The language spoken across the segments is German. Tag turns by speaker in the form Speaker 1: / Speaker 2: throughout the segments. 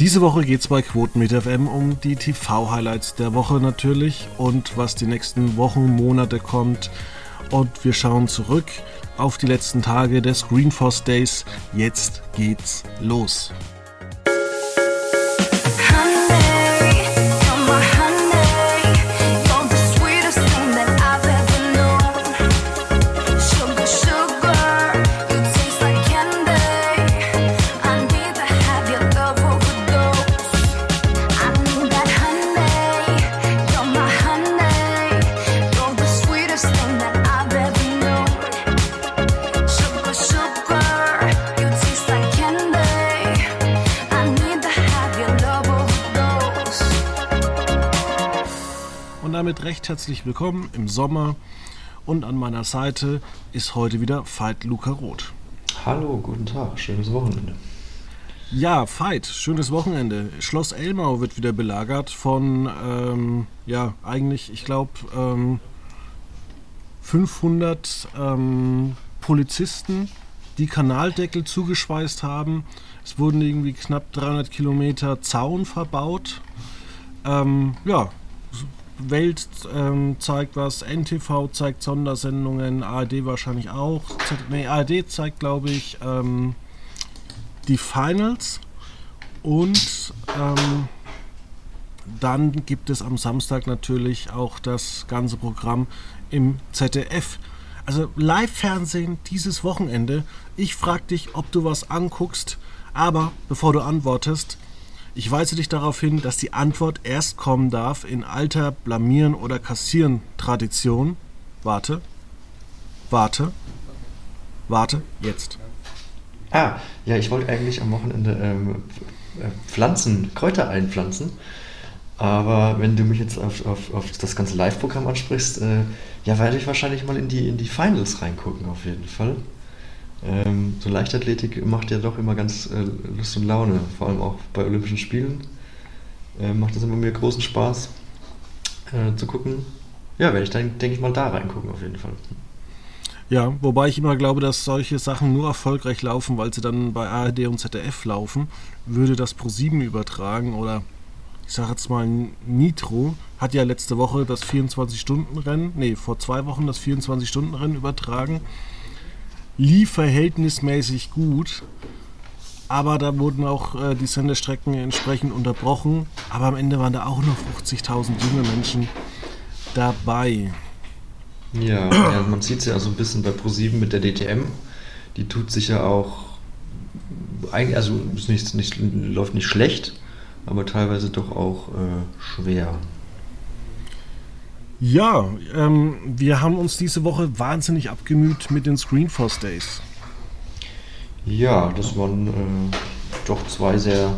Speaker 1: Diese Woche geht es bei Quoten mit FM um die TV-Highlights der Woche natürlich und was die nächsten Wochen, Monate kommt. Und wir schauen zurück auf die letzten Tage des Greenforce Days. Jetzt geht's los. Recht herzlich willkommen im Sommer und an meiner Seite ist heute wieder Veit Luca Roth.
Speaker 2: Hallo, guten Tag, schönes Wochenende.
Speaker 1: Ja, Veit, schönes Wochenende. Schloss Elmau wird wieder belagert von, ähm, ja, eigentlich, ich glaube, ähm, 500 ähm, Polizisten, die Kanaldeckel zugeschweißt haben. Es wurden irgendwie knapp 300 Kilometer Zaun verbaut. Ähm, ja, Welt ähm, zeigt was, NTV zeigt Sondersendungen, ARD wahrscheinlich auch. Nee, ARD zeigt, glaube ich, ähm, die Finals und ähm, dann gibt es am Samstag natürlich auch das ganze Programm im ZDF. Also Live-Fernsehen dieses Wochenende. Ich frage dich, ob du was anguckst, aber bevor du antwortest, ich weise dich darauf hin, dass die Antwort erst kommen darf in alter Blamieren oder Kassieren Tradition. Warte. Warte. Warte. Jetzt.
Speaker 2: Ah, ja, ich wollte eigentlich am Wochenende ähm, äh, Pflanzen, Kräuter einpflanzen. Aber wenn du mich jetzt auf, auf, auf das ganze Live-Programm ansprichst, äh, ja, werde ich wahrscheinlich mal in die, in die Finals reingucken, auf jeden Fall. Ähm, so Leichtathletik macht ja doch immer ganz äh, Lust und Laune, vor allem auch bei Olympischen Spielen. Äh, macht es immer mir großen Spaß äh, zu gucken. Ja, werde ich dann, denke ich mal, da reingucken auf jeden Fall.
Speaker 1: Ja, wobei ich immer glaube, dass solche Sachen nur erfolgreich laufen, weil sie dann bei ARD und ZDF laufen. Würde das Pro7 übertragen oder ich sage jetzt mal Nitro, hat ja letzte Woche das 24-Stunden-Rennen, nee, vor zwei Wochen das 24-Stunden-Rennen übertragen lief verhältnismäßig gut. Aber da wurden auch äh, die Sendestrecken entsprechend unterbrochen. Aber am Ende waren da auch noch 50.000 junge Menschen dabei.
Speaker 2: Ja, ja man sieht es ja so ein bisschen bei ProSieben mit der DTM. Die tut sich ja auch, also ist nicht, nicht, läuft nicht schlecht, aber teilweise doch auch äh, schwer.
Speaker 1: Ja, ähm, wir haben uns diese Woche wahnsinnig abgemüht mit den Screenforce Days.
Speaker 2: Ja, das waren äh, doch zwei sehr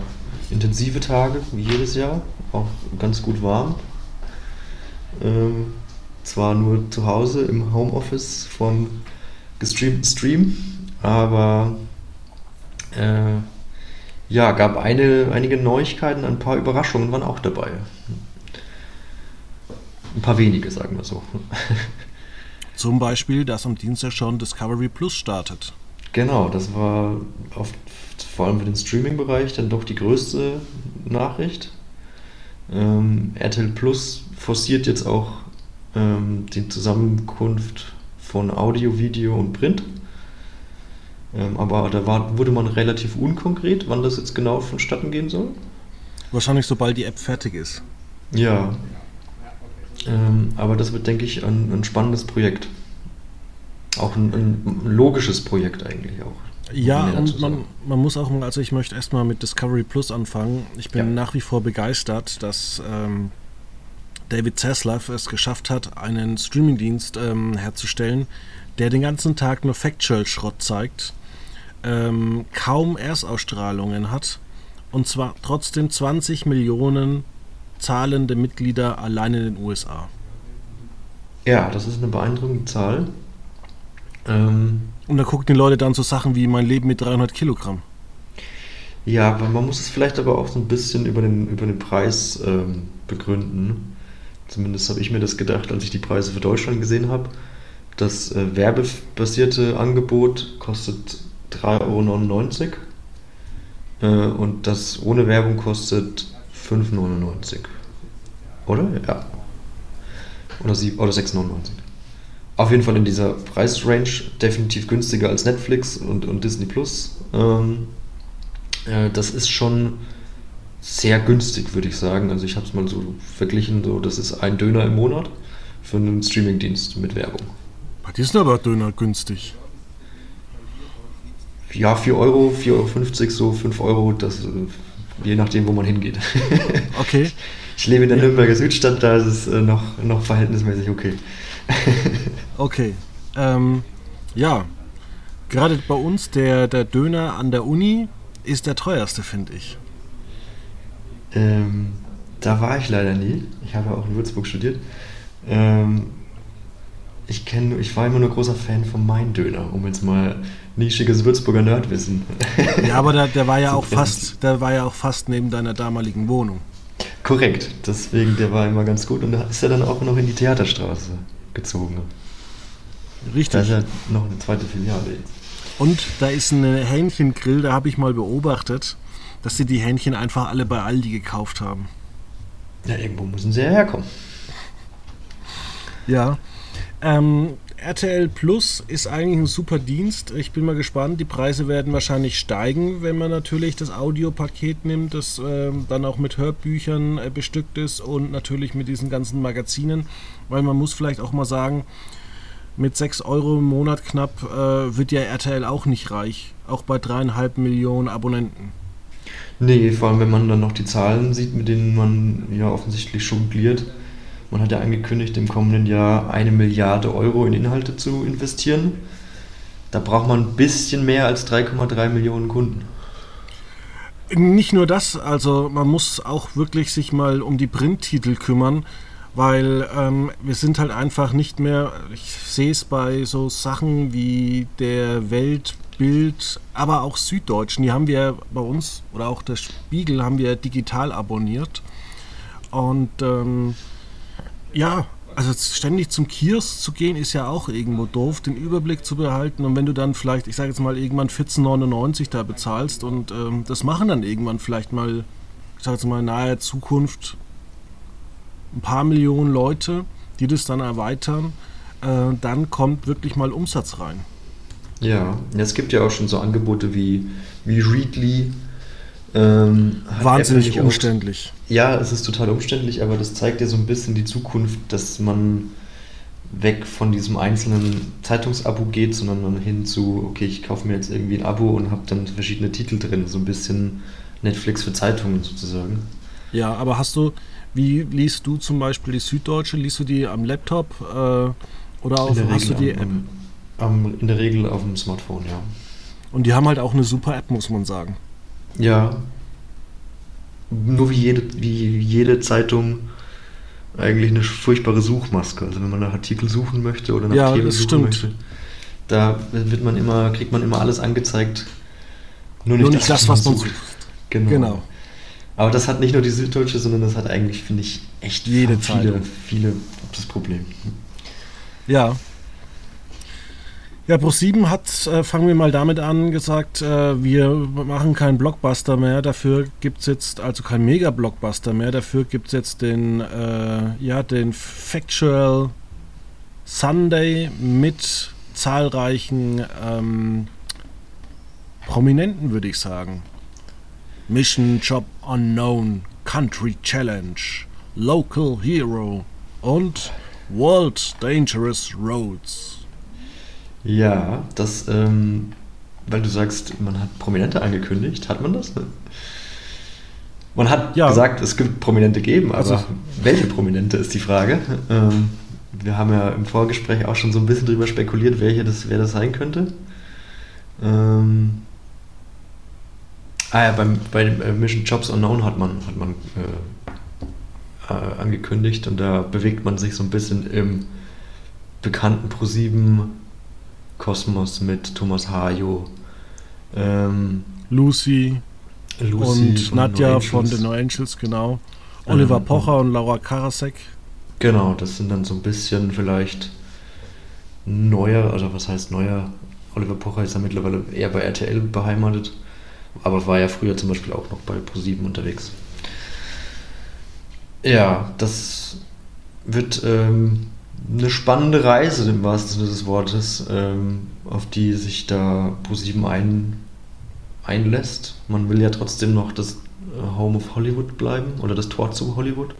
Speaker 2: intensive Tage, wie jedes Jahr. Auch ganz gut warm. Ähm, zwar nur zu Hause im Homeoffice vom gestreamten Stream, aber äh, ja, gab eine, einige Neuigkeiten, ein paar Überraschungen waren auch dabei. Ein paar wenige, sagen wir so.
Speaker 1: Zum Beispiel, dass am Dienstag schon Discovery Plus startet.
Speaker 2: Genau, das war oft, vor allem für den Streaming-Bereich dann doch die größte Nachricht. Ähm, RTL Plus forciert jetzt auch ähm, die Zusammenkunft von Audio, Video und Print. Ähm, aber da war, wurde man relativ unkonkret, wann das jetzt genau vonstatten gehen soll.
Speaker 1: Wahrscheinlich sobald die App fertig ist.
Speaker 2: Ja, ähm, aber das wird, denke ich, ein, ein spannendes Projekt. Auch ein, ein, logisches Projekt eigentlich auch.
Speaker 1: Ja, und man, man, muss auch, also ich möchte erstmal mit Discovery Plus anfangen. Ich bin ja. nach wie vor begeistert, dass ähm, David Zaslav es geschafft hat, einen Streamingdienst ähm, herzustellen, der den ganzen Tag nur Factual-Schrott zeigt, ähm, kaum Erstausstrahlungen hat und zwar trotzdem 20 Millionen zahlende Mitglieder allein in den USA.
Speaker 2: Ja, das ist eine beeindruckende Zahl. Ähm,
Speaker 1: Und da gucken die Leute dann so Sachen wie mein Leben mit 300 Kilogramm.
Speaker 2: Ja, aber man muss es vielleicht aber auch so ein bisschen über den, über den Preis ähm, begründen. Zumindest habe ich mir das gedacht, als ich die Preise für Deutschland gesehen habe. Das äh, werbebasierte Angebot kostet 3,99 Euro Äh, und das ohne Werbung kostet 5,99. Oder? Ja. Oder, oder 6,99. Auf jeden Fall in dieser Preisrange definitiv günstiger als Netflix und, und Disney Plus. Ähm, äh, das ist schon sehr günstig, würde ich sagen. Also ich habe es mal so verglichen, so das ist ein Döner im Monat für einen Streamingdienst mit Werbung.
Speaker 1: Ist denn aber Döner günstig?
Speaker 2: Ja, 4 Euro, 4,50 Euro, so 5 Euro, das, äh, je nachdem, wo man hingeht.
Speaker 1: Okay.
Speaker 2: Ich lebe in der Nürnberger Südstadt, da ist es äh, noch, noch verhältnismäßig okay.
Speaker 1: okay. Ähm, ja, gerade bei uns der, der Döner an der Uni ist der teuerste, finde ich.
Speaker 2: Ähm, da war ich leider nie. Ich habe auch in Würzburg studiert. Ähm, ich kenne, ich war immer nur großer Fan von Mein Döner, um jetzt mal nischiges Würzburger Nerdwissen.
Speaker 1: Ja, aber der, der war ja auch fast, der war ja auch fast neben deiner damaligen Wohnung.
Speaker 2: Korrekt, deswegen der war immer ganz gut und da ist er dann auch noch in die Theaterstraße gezogen.
Speaker 1: Richtig.
Speaker 2: Da ist ja noch eine zweite Filiale jetzt.
Speaker 1: Und da ist ein Hähnchengrill, da habe ich mal beobachtet, dass sie die Hähnchen einfach alle bei Aldi gekauft haben.
Speaker 2: Ja, irgendwo müssen sie ja herkommen.
Speaker 1: Ja. Ähm, RTL Plus ist eigentlich ein super Dienst. Ich bin mal gespannt. Die Preise werden wahrscheinlich steigen, wenn man natürlich das Audiopaket nimmt, das äh, dann auch mit Hörbüchern äh, bestückt ist und natürlich mit diesen ganzen Magazinen. Weil man muss vielleicht auch mal sagen, mit 6 Euro im Monat knapp äh, wird ja RTL auch nicht reich. Auch bei dreieinhalb Millionen Abonnenten.
Speaker 2: Nee, vor allem wenn man dann noch die Zahlen sieht, mit denen man ja offensichtlich jongliert. Man hat ja angekündigt, im kommenden Jahr eine Milliarde Euro in Inhalte zu investieren. Da braucht man ein bisschen mehr als 3,3 Millionen Kunden.
Speaker 1: Nicht nur das, also man muss auch wirklich sich mal um die Printtitel kümmern, weil ähm, wir sind halt einfach nicht mehr, ich sehe es bei so Sachen wie der Weltbild, aber auch Süddeutschen, die haben wir bei uns, oder auch der Spiegel haben wir digital abonniert. Und ähm, ja, also ständig zum Kiosk zu gehen ist ja auch irgendwo doof, den Überblick zu behalten. Und wenn du dann vielleicht, ich sage jetzt mal, irgendwann 14,99 da bezahlst und ähm, das machen dann irgendwann vielleicht mal, ich sage jetzt mal, in naher Zukunft ein paar Millionen Leute, die das dann erweitern, äh, dann kommt wirklich mal Umsatz rein.
Speaker 2: Ja, es gibt ja auch schon so Angebote wie, wie Readly, ähm,
Speaker 1: Wahnsinnig umständlich.
Speaker 2: Auch, ja, es ist total umständlich, aber das zeigt ja so ein bisschen die Zukunft, dass man weg von diesem einzelnen Zeitungsabo geht, sondern dann hin zu, okay, ich kaufe mir jetzt irgendwie ein Abo und habe dann verschiedene Titel drin, so ein bisschen Netflix für Zeitungen sozusagen.
Speaker 1: Ja, aber hast du, wie liest du zum Beispiel die Süddeutsche? Liest du die am Laptop äh, oder auf, hast
Speaker 2: Regel
Speaker 1: du die App?
Speaker 2: Am, am, in der Regel auf dem Smartphone, ja.
Speaker 1: Und die haben halt auch eine super App, muss man sagen.
Speaker 2: Ja. Nur wie jede, wie jede Zeitung eigentlich eine furchtbare Suchmaske. Also wenn man nach Artikel suchen möchte oder nach
Speaker 1: ja,
Speaker 2: Themen
Speaker 1: das
Speaker 2: suchen
Speaker 1: stimmt.
Speaker 2: möchte, da wird man immer, kriegt man immer alles angezeigt.
Speaker 1: Nur nicht, das, was man sucht.
Speaker 2: Genau.
Speaker 1: Genau.
Speaker 2: Aber das hat nicht nur die Süddeutsche, sondern das hat eigentlich, finde ich, echt
Speaker 1: Jede
Speaker 2: viele,
Speaker 1: Zeitung.
Speaker 2: viele das Problem.
Speaker 1: Ja. Ja, Pro7 hat, äh, fangen wir mal damit an, gesagt, äh, wir machen keinen Blockbuster mehr, dafür gibt es jetzt, also kein Mega-Blockbuster mehr, dafür gibt es jetzt den, äh, ja, den Factual Sunday mit zahlreichen ähm, Prominenten, würde ich sagen. Mission Job Unknown, Country Challenge, Local Hero und World Dangerous Roads.
Speaker 2: Ja, das, ähm, weil du sagst, man hat Prominente angekündigt, hat man das? Man hat
Speaker 1: Ja.
Speaker 2: gesagt, es gibt Prominente geben, aber
Speaker 1: Also-
Speaker 2: welche Prominente ist die Frage. Ähm, wir haben ja im Vorgespräch auch schon so ein bisschen drüber spekuliert, welche das, wer das sein könnte. Ähm, ah ja, beim, bei äh, Mission Jobs Unknown hat man, hat man äh, äh, angekündigt und da bewegt man sich so ein bisschen im bekannten ProSieben Kosmos mit Thomas Hajo, ähm,
Speaker 1: Lucy,
Speaker 2: Lucy
Speaker 1: und
Speaker 2: von
Speaker 1: Nadja von den No Angels, genau. Oliver
Speaker 2: Ähm,
Speaker 1: Pocher und Laura Karasek.
Speaker 2: Genau, das sind dann so ein bisschen vielleicht neuer, also was heißt neuer? Oliver Pocher ist ja mittlerweile eher bei RTL beheimatet. aber war ja früher zum Beispiel auch noch bei Pro7 unterwegs. Ja, das wird ähm, eine spannende Reise im wahrsten Sinne des Wortes, ähm, auf die sich da Pro7 ein, einlässt. Man will ja trotzdem noch das äh, Home of Hollywood bleiben oder das Tor zu Hollywood.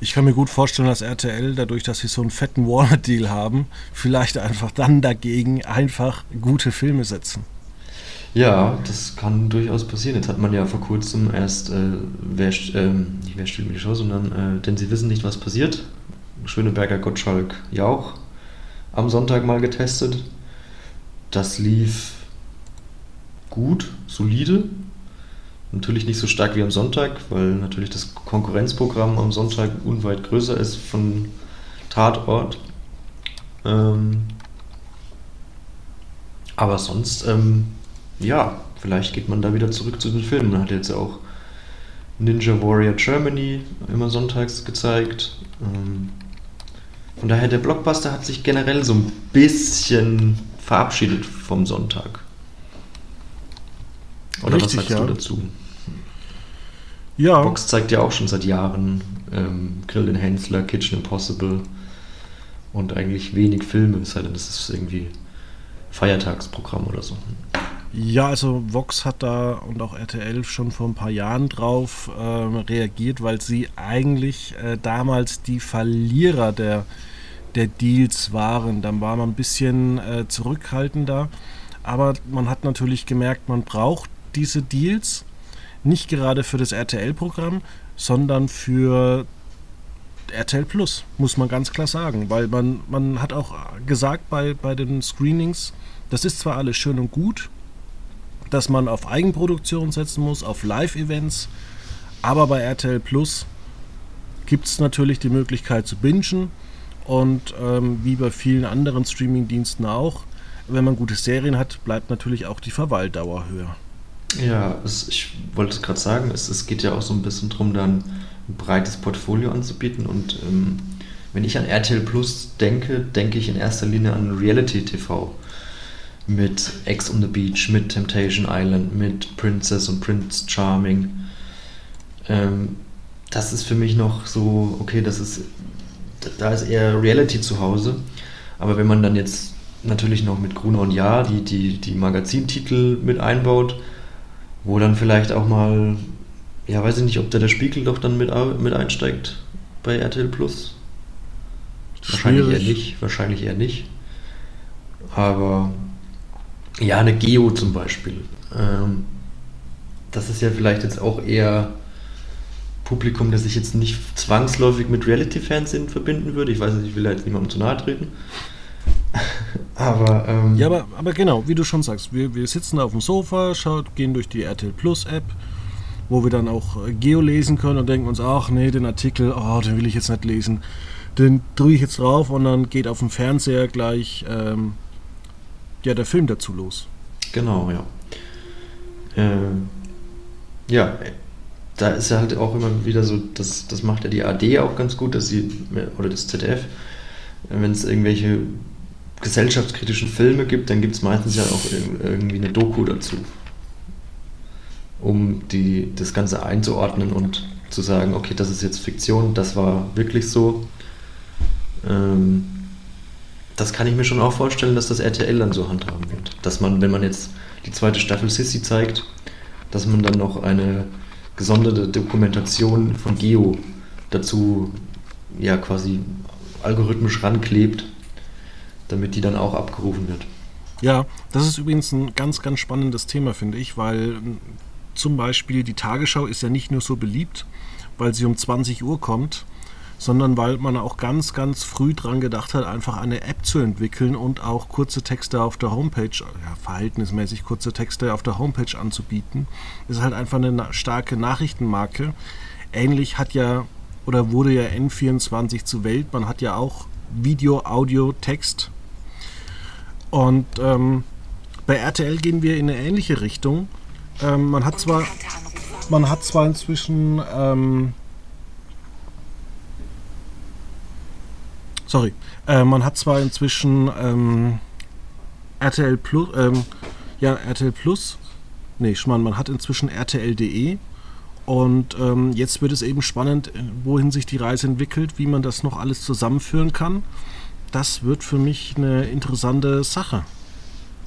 Speaker 1: Ich kann mir gut vorstellen, dass RTL, dadurch, dass sie so einen fetten Warner-Deal haben, vielleicht einfach dann dagegen einfach gute Filme setzen.
Speaker 2: Ja, das kann durchaus passieren. Jetzt hat man ja vor kurzem erst, äh, wer, äh, nicht wer stiehlt mir die Show, sondern äh, denn sie wissen nicht, was passiert. Schöneberger Gottschalk Jauch am Sonntag mal getestet. Das lief gut, solide. Natürlich nicht so stark wie am Sonntag, weil natürlich das Konkurrenzprogramm am Sonntag unweit größer ist von Tatort. Ähm, aber sonst, ähm, ja, vielleicht geht man da wieder zurück zu den Filmen. Man hat jetzt auch Ninja Warrior Germany immer sonntags gezeigt. Ähm, von daher, der Blockbuster hat sich generell so ein bisschen verabschiedet vom Sonntag. Oder Richtig, was sagst ja. du dazu? Ja. Box zeigt ja auch schon seit Jahren ähm, Grill den Hensler, Kitchen Impossible und eigentlich wenig Filme, es sei denn, das ist irgendwie Feiertagsprogramm oder so.
Speaker 1: Ja, also Vox hat da und auch RTL schon vor ein paar Jahren drauf äh, reagiert, weil sie eigentlich äh, damals die Verlierer der, der Deals waren. Dann war man ein bisschen äh, zurückhaltender, aber man hat natürlich gemerkt, man braucht diese Deals nicht gerade für das RTL-Programm, sondern für RTL Plus, muss man ganz klar sagen. Weil man, man hat auch gesagt bei, bei den Screenings, das ist zwar alles schön und gut, dass man auf Eigenproduktion setzen muss, auf Live-Events, aber bei RTL Plus gibt es natürlich die Möglichkeit zu bingen und ähm, wie bei vielen anderen Streaming-Diensten auch, wenn man gute Serien hat, bleibt natürlich auch die Verweildauer höher.
Speaker 2: Ja, es, ich wollte es gerade sagen, es, es geht ja auch so ein bisschen darum, dann ein breites Portfolio anzubieten. Und ähm, wenn ich an RTL Plus denke, denke ich in erster Linie an Reality TV. Mit Ex on the Beach, mit Temptation Island, mit Princess und Prince Charming. Ähm, das ist für mich noch so, okay, das ist, da ist eher Reality zu Hause. Aber wenn man dann jetzt natürlich noch mit Gruner und Ja die, die, die Magazintitel mit einbaut, wo dann vielleicht auch mal, ja, weiß ich nicht, ob da der Spiegel doch dann mit, mit einsteigt bei RTL Plus. Wahrscheinlich eher nicht, wahrscheinlich eher nicht. Aber ja, eine Geo zum Beispiel. Ähm, das ist ja vielleicht jetzt auch eher Publikum, das ich jetzt nicht zwangsläufig mit Reality-Fernsehen verbinden würde. Ich weiß nicht, ich will da jetzt niemandem zu nahe treten.
Speaker 1: aber. Ähm, ja, aber, aber genau, wie du schon sagst, wir, wir sitzen auf dem Sofa, schaut, gehen durch die RTL Plus App, wo wir dann auch äh, Geo lesen können und denken uns, ach nee, den Artikel, oh, den will ich jetzt nicht lesen. Den drücke ich jetzt drauf und dann geht auf dem Fernseher gleich ähm, ja, der Film dazu los.
Speaker 2: Genau, ja. Äh, ja, da ist ja halt auch immer wieder so, das, das macht ja die AD auch ganz gut, dass sie, oder das ZDF, wenn es irgendwelche gesellschaftskritischen Filme gibt, dann gibt es meistens ja auch irgendwie eine Doku dazu. Um die, das Ganze einzuordnen und zu sagen, okay, das ist jetzt Fiktion, das war wirklich so. Ähm, das kann ich mir schon auch vorstellen, dass das RTL dann so handhaben wird. Dass man, wenn man jetzt die zweite Staffel Sissy zeigt, dass man dann noch eine gesonderte Dokumentation von Geo dazu ja quasi algorithmisch ranklebt, damit die dann auch abgerufen wird.
Speaker 1: Ja, das ist übrigens ein ganz, ganz spannendes Thema, finde ich, weil zum Beispiel die Tagesschau ist ja nicht nur so beliebt, weil sie um 20 Uhr kommt, sondern weil man auch ganz, ganz früh dran gedacht hat, einfach eine App zu entwickeln und auch kurze Texte auf der Homepage, ja, verhältnismäßig kurze Texte auf der Homepage anzubieten. Das ist halt einfach eine starke Nachrichtenmarke. Ähnlich hat ja oder wurde ja N24 zu Welt. Man hat ja auch Video, Audio, Text. Und ähm, bei RTL gehen wir in eine ähnliche Richtung. Ähm, man hat zwar, man hat zwar inzwischen, ähm, sorry, äh, man hat zwar inzwischen ähm, RTL Plus, ähm, ja RTL Plus nee, Schmarrn, man hat inzwischen RTL.de und ähm, jetzt wird es eben spannend, äh, wohin sich die Reise entwickelt, wie man das noch alles zusammenführen kann. Das wird für mich eine interessante Sache.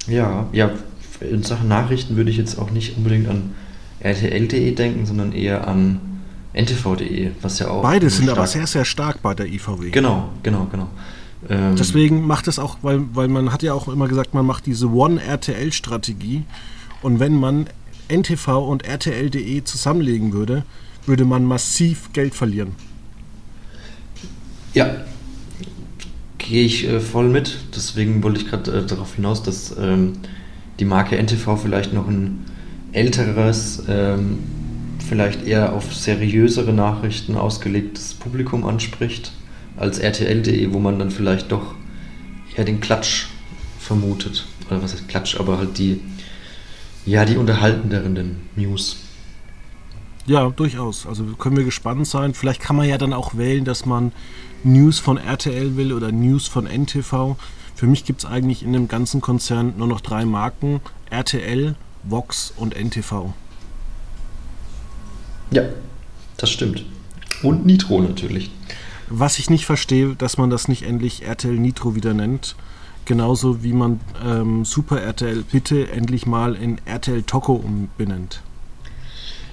Speaker 2: Ja, ja, in Sachen Nachrichten würde ich jetzt auch nicht unbedingt an RTL.de denken, sondern eher an ntv.de, was ja auch.
Speaker 1: Beide sind aber sehr, sehr stark bei der IVW.
Speaker 2: Genau, genau, genau.
Speaker 1: Ähm Deswegen macht es auch, weil, weil man hat ja auch immer gesagt, man macht diese One-RTL-Strategie. Und wenn man NTV und RTL.de zusammenlegen würde, würde man massiv Geld verlieren.
Speaker 2: Ja, gehe ich äh, voll mit. Deswegen wollte ich gerade äh, darauf hinaus, dass ähm, die Marke NTV vielleicht noch ein älteres, ähm, vielleicht eher auf seriösere Nachrichten ausgelegtes Publikum anspricht, als RTL.de, wo man dann vielleicht doch eher den Klatsch vermutet. Oder was heißt Klatsch, aber halt die, ja, die unterhaltenderen News.
Speaker 1: Ja, durchaus. Also können wir gespannt sein. Vielleicht kann man ja dann auch wählen, dass man News von RTL will oder News von NTV. Für mich gibt es eigentlich in dem ganzen Konzern nur noch drei Marken: RTL, Vox und NTV.
Speaker 2: Ja, das stimmt. Und Nitro natürlich.
Speaker 1: Was ich nicht verstehe, dass man das nicht endlich RTL Nitro wieder nennt. Genauso wie man ähm, Super RTL bitte endlich mal in RTL Toco umbenennt.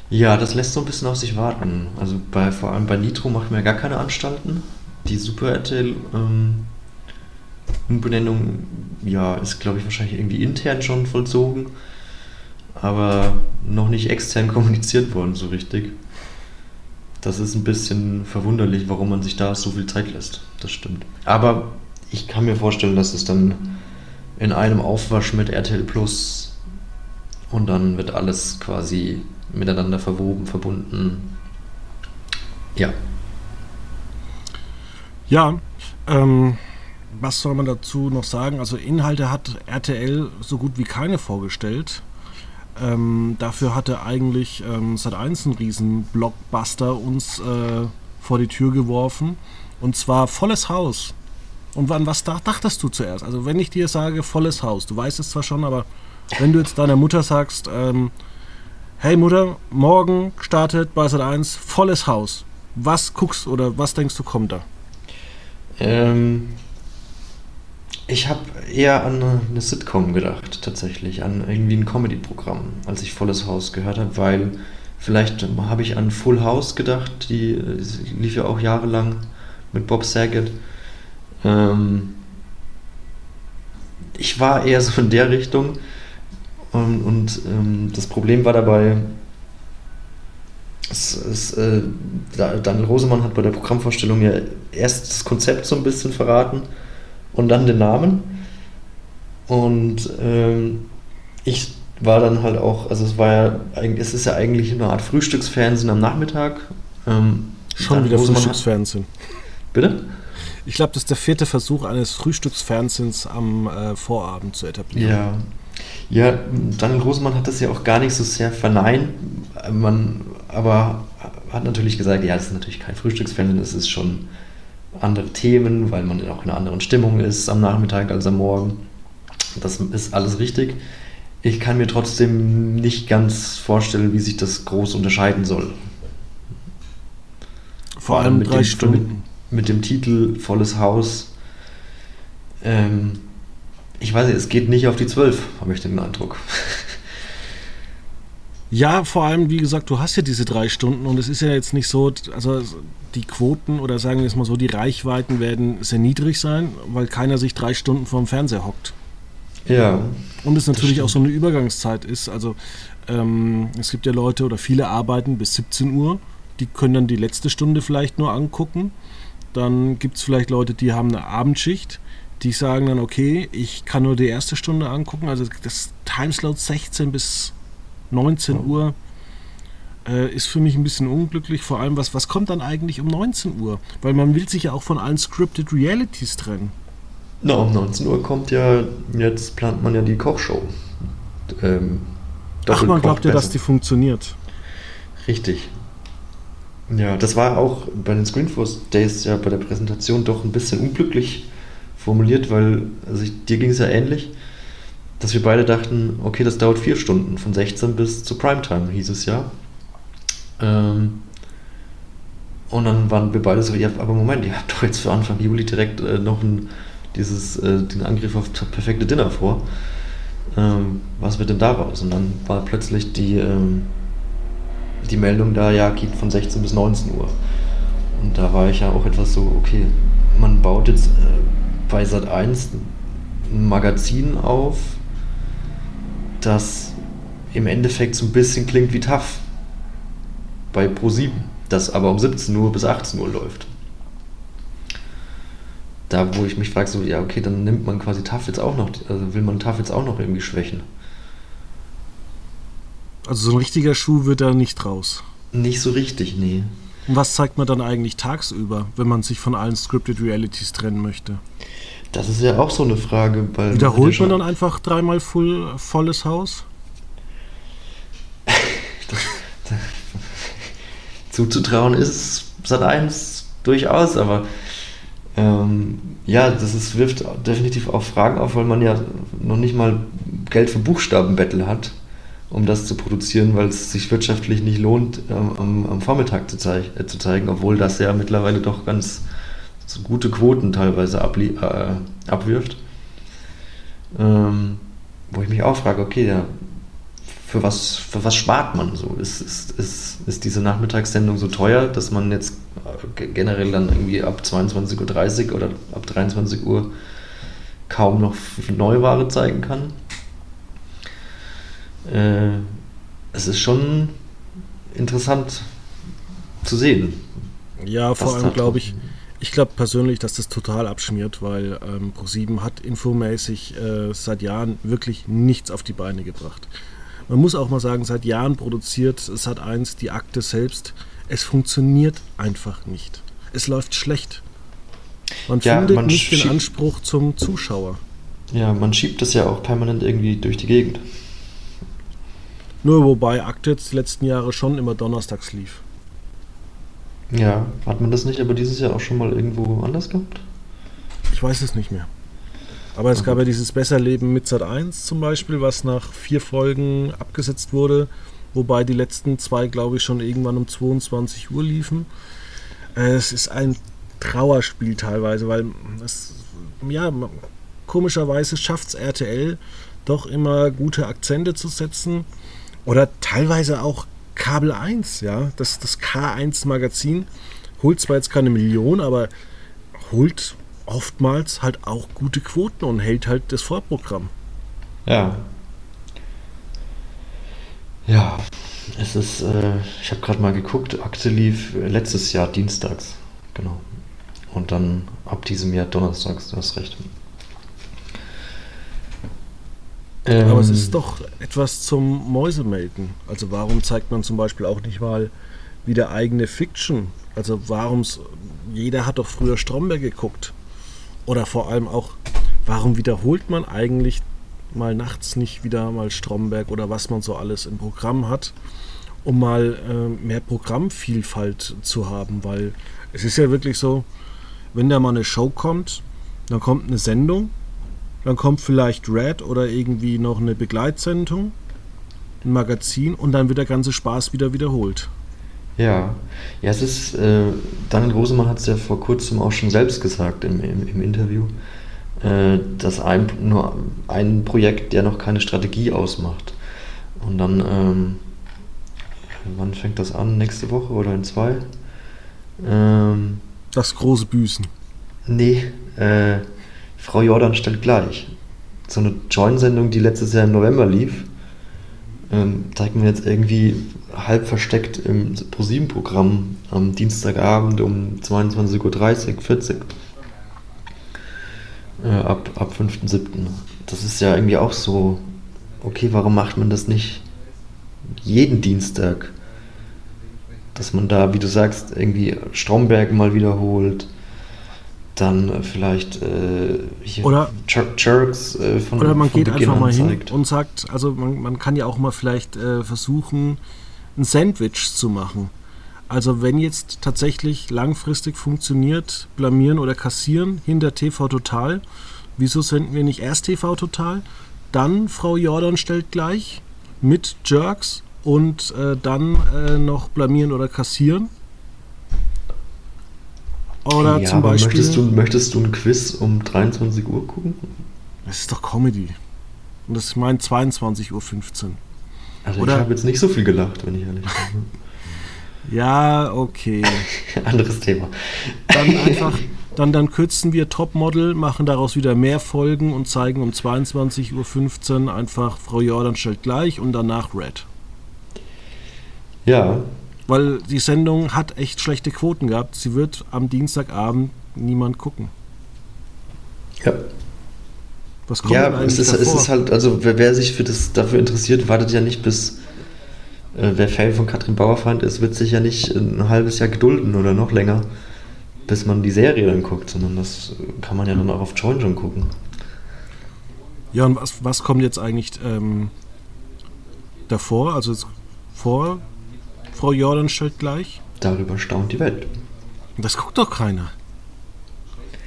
Speaker 2: Ja, das lässt so ein bisschen auf sich warten. Also bei, vor allem bei Nitro machen wir gar keine Anstalten. Die Super RTL ähm, Umbenennung ja, ist, glaube ich, wahrscheinlich irgendwie intern schon vollzogen aber noch nicht extern kommuniziert worden so richtig. Das ist ein bisschen verwunderlich, warum man sich da so viel Zeit lässt. Das stimmt. Aber ich kann mir vorstellen, dass es dann in einem Aufwasch mit RTL Plus und dann wird alles quasi miteinander verwoben, verbunden. Ja.
Speaker 1: Ja, ähm, was soll man dazu noch sagen? Also Inhalte hat RTL so gut wie keine vorgestellt. Ähm, dafür hatte eigentlich ähm, Sat1 einen riesen Blockbuster uns äh, vor die Tür geworfen. Und zwar volles Haus. Und an was dachtest du zuerst? Also wenn ich dir sage volles Haus, du weißt es zwar schon, aber wenn du jetzt deiner Mutter sagst, ähm, hey Mutter, morgen startet bei Sat1 volles Haus. Was guckst oder was denkst du kommt da?
Speaker 2: Ähm, ich habe eher an eine Sitcom gedacht, tatsächlich, an irgendwie ein Comedy-Programm, als ich Volles Haus gehört habe, weil vielleicht habe ich an Full House gedacht, die, die lief ja auch jahrelang mit Bob Saget. Ähm, ich war eher so in der Richtung und, und ähm, das Problem war dabei, es, es, äh, Daniel Rosemann hat bei der Programmvorstellung ja erst das Konzept so ein bisschen verraten und dann den Namen. Und ähm, ich war dann halt auch, also es war ja, es ist ja eigentlich eine Art Frühstücksfernsehen am Nachmittag. Ähm,
Speaker 1: Schon wieder Frühstücksfernsehen.
Speaker 2: Bitte?
Speaker 1: Ich glaube, das ist der vierte Versuch eines Frühstücksfernsehens am äh, Vorabend zu etablieren.
Speaker 2: Ja. Ja, Daniel Großmann hat das ja auch gar nicht so sehr verneint, man, aber hat natürlich gesagt, ja, das ist natürlich kein Frühstücksfernsehen, das ist schon andere Themen, weil man auch in einer anderen Stimmung ist am Nachmittag als am Morgen. Das ist alles richtig. Ich kann mir trotzdem nicht ganz vorstellen, wie sich das groß unterscheiden soll.
Speaker 1: Vor, allem mit drei dem, Stunden.
Speaker 2: Mit, mit, dem Titel Volles Haus. Ähm, ich weiß nicht, es geht nicht auf die zwölf, habe ich den Eindruck.
Speaker 1: Ja, vor allem, wie gesagt, du hast ja diese drei Stunden und es ist ja jetzt nicht so, also die Quoten oder sagen wir es mal so, die Reichweiten werden sehr niedrig sein, weil keiner sich drei Stunden vorm Fernseher hockt.
Speaker 2: Ja.
Speaker 1: Und es natürlich auch so eine Übergangszeit ist. Also ähm, es gibt ja Leute oder viele arbeiten bis 17 Uhr, die können dann die letzte Stunde vielleicht nur angucken. Dann gibt es vielleicht Leute, die haben eine Abendschicht, die sagen dann, okay, ich kann nur die erste Stunde angucken. Also das Timeslot 16 bis 19 Uhr äh, ist für mich ein bisschen unglücklich. Vor allem, was, was kommt dann eigentlich um 19 Uhr? Weil man will sich ja auch von allen Scripted Realities trennen.
Speaker 2: Na, um 19 Uhr kommt ja, jetzt plant man ja die Kochshow.
Speaker 1: Ähm, Ach, man glaubt ja, dass die funktioniert.
Speaker 2: Richtig. Ja, das war auch bei den Screenforce Days ja bei der Präsentation doch ein bisschen unglücklich formuliert, weil also ich, dir ging es ja ähnlich dass wir beide dachten, okay, das dauert vier Stunden, von 16 bis zu Primetime, hieß es ja. Ähm, und dann waren wir beide so, ja, aber Moment, ihr habt doch jetzt für Anfang Juli direkt äh, noch ein, dieses, äh, den Angriff auf das perfekte Dinner vor. Ähm, was wird denn daraus? Und dann war plötzlich die, ähm, die Meldung da, ja, geht von 16 bis 19 Uhr. Und da war ich ja auch etwas so, okay, man baut jetzt äh, bei Sat 1 ein Magazin auf, das im Endeffekt so ein bisschen klingt wie TAF bei Pro7, das aber um 17 Uhr bis 18 Uhr läuft. Da, wo ich mich frage, so, ja, okay, dann nimmt man quasi TAF jetzt auch noch, also will man TAF jetzt auch noch irgendwie schwächen.
Speaker 1: Also so ein richtiger Schuh wird da nicht raus.
Speaker 2: Nicht so richtig, nee.
Speaker 1: Und was zeigt man dann eigentlich tagsüber, wenn man sich von allen Scripted Realities trennen möchte?
Speaker 2: Das ist ja auch so eine Frage.
Speaker 1: Weil Wiederholt man dann einfach dreimal voll, volles Haus?
Speaker 2: zuzutrauen ist Sat 1 durchaus, aber ähm, ja, das ist, wirft definitiv auch Fragen auf, weil man ja noch nicht mal Geld für Buchstabenbattle hat, um das zu produzieren, weil es sich wirtschaftlich nicht lohnt, ähm, am, am, Vormittag zu, zeig äh, zu, zeigen, obwohl das ja mittlerweile doch ganz gute Quoten teilweise äh, abwirft. Ähm, wo ich mich auch frage, okay, ja, für was, für was spart man so? Ist, ist, ist, ist diese Nachmittagssendung so teuer, dass man jetzt äh, generell dann irgendwie ab 22.30 Uhr oder ab 23 Uhr kaum noch Neuware zeigen kann? Äh, es ist schon interessant zu sehen.
Speaker 1: Ja, vor allem glaube ich, ich glaube persönlich, dass das total abschmiert, weil ähm, Pro7 hat infomäßig äh, seit Jahren wirklich nichts auf die Beine gebracht. Man muss auch mal sagen, seit Jahren produziert Sat1 die Akte selbst. Es funktioniert einfach nicht. Es läuft schlecht. Man ja, findet man nicht den Anspruch zum Zuschauer.
Speaker 2: Ja, man schiebt das ja auch permanent irgendwie durch die Gegend.
Speaker 1: Nur wobei Akte jetzt die letzten Jahre schon immer donnerstags lief.
Speaker 2: Ja, hat man das nicht aber dieses Jahr auch schon mal irgendwo anders gehabt?
Speaker 1: Ich weiß es nicht mehr. Aber es gab ja dieses Besserleben mit Sat 1 zum Beispiel, was nach vier Folgen abgesetzt wurde, wobei die letzten zwei, glaube ich, schon irgendwann um 22 Uhr liefen. Es ist ein Trauerspiel teilweise, weil es, ja, komischerweise schafft es RTL doch immer gute Akzente zu setzen. Oder teilweise auch Kabel 1, ja, das, das K1-Magazin holt zwar jetzt keine Million, aber holt oftmals halt auch gute Quoten und hält halt das Vorprogramm.
Speaker 2: Ja. Ja, es ist, äh, ich habe gerade mal geguckt, Akte lief letztes Jahr dienstags, genau. Und dann ab diesem Jahr donnerstags, du hast recht.
Speaker 1: Ähm, Aber es ist doch etwas zum Mäusemelken. Also warum zeigt man zum Beispiel auch nicht mal wieder eigene Fiction? Also warum, jeder hat doch früher Stromberg geguckt. Oder vor allem auch, warum wiederholt man eigentlich mal nachts nicht wieder mal Stromberg oder was man so alles im Programm hat, um mal äh, mehr Programmvielfalt zu haben? Weil es ist ja wirklich so, wenn da mal eine Show kommt, dann kommt eine Sendung dann kommt vielleicht Red oder irgendwie noch eine Begleitsendung, ein Magazin und dann wird der ganze Spaß wieder wiederholt.
Speaker 2: Ja, ja, es ist, äh, Daniel Rosemann hat es ja vor kurzem auch schon selbst gesagt im, im, im Interview, äh, dass ein, nur ein Projekt ja noch keine Strategie ausmacht. Und dann, ähm, wann fängt das an? Nächste Woche oder in zwei?
Speaker 1: Ähm, das große Büßen.
Speaker 2: Nee, äh, Frau Jordan stellt gleich. So eine Join-Sendung, die letztes Jahr im November lief, ähm, zeigt man jetzt irgendwie halb versteckt im ProSieben-Programm am Dienstagabend um 22.30 Uhr, 40 äh, ab, ab 5.7. Das ist ja irgendwie auch so, okay, warum macht man das nicht jeden Dienstag? Dass man da, wie du sagst, irgendwie Stromberg mal wiederholt, dann äh, vielleicht äh,
Speaker 1: hier oder, Jerks äh, von Oder man von geht Beginn einfach mal hin und sagt, also man, man kann ja auch mal vielleicht äh, versuchen, ein Sandwich zu machen. Also wenn jetzt tatsächlich langfristig funktioniert, blamieren oder kassieren hinter TV Total, wieso senden wir nicht erst TV Total, dann Frau Jordan stellt gleich mit Jerks und äh, dann äh, noch blamieren oder kassieren.
Speaker 2: Oder ja, zum Beispiel. Möchtest du, möchtest du ein Quiz um 23 Uhr gucken?
Speaker 1: Das ist doch Comedy. Und das ist mein 22.15 Uhr.
Speaker 2: Also Oder? ich habe jetzt nicht so viel gelacht, wenn ich ehrlich bin.
Speaker 1: ja, okay.
Speaker 2: Anderes Thema.
Speaker 1: Dann einfach, dann, dann kürzen wir Topmodel, machen daraus wieder mehr Folgen und zeigen um 22.15 Uhr einfach Frau Jordan stellt gleich und danach Red.
Speaker 2: Ja.
Speaker 1: Weil die Sendung hat echt schlechte Quoten gehabt. Sie wird am Dienstagabend niemand gucken.
Speaker 2: Ja. Was kommt ja, es ist, es ist halt, also wer, wer, sich für das dafür interessiert, wartet ja nicht bis äh, wer Fan von Katrin Bauerfeind ist, wird sich ja nicht ein halbes Jahr gedulden oder noch länger, bis man die Serie dann guckt, sondern das kann man ja dann auch auf Join schon gucken.
Speaker 1: Ja, und was, was kommt jetzt eigentlich ähm, davor? Also vor Frau Jordan stellt gleich?
Speaker 2: Darüber staunt die Welt.
Speaker 1: Das guckt doch keiner.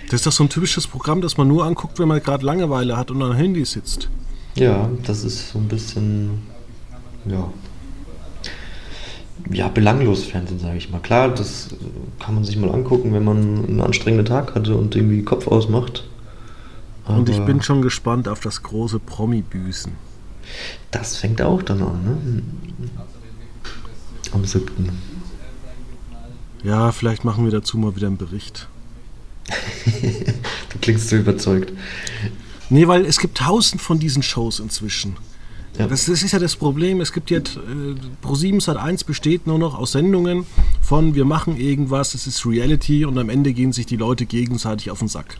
Speaker 1: Das ist doch so ein typisches Programm, das man nur anguckt, wenn man gerade Langeweile hat und am Handy sitzt.
Speaker 2: Ja, das ist so ein bisschen, ja, ja, belanglos Fernsehen, sage ich mal. Klar, das kann man sich mal angucken, wenn man einen anstrengenden Tag hatte und irgendwie Kopf ausmacht.
Speaker 1: Aber und ich bin schon gespannt auf das große Promi-Büßen.
Speaker 2: Das fängt auch dann an, ne? Am 7.
Speaker 1: Ja, vielleicht machen wir dazu mal wieder einen Bericht.
Speaker 2: du klingst so überzeugt.
Speaker 1: Nee, weil es gibt tausend von diesen Shows inzwischen. Ja. Das, das, ist ja das Problem. Es gibt jetzt, äh, Pro7 Sat 1 besteht nur noch aus Sendungen von wir machen irgendwas, es ist Reality und am Ende gehen sich die Leute gegenseitig auf den Sack.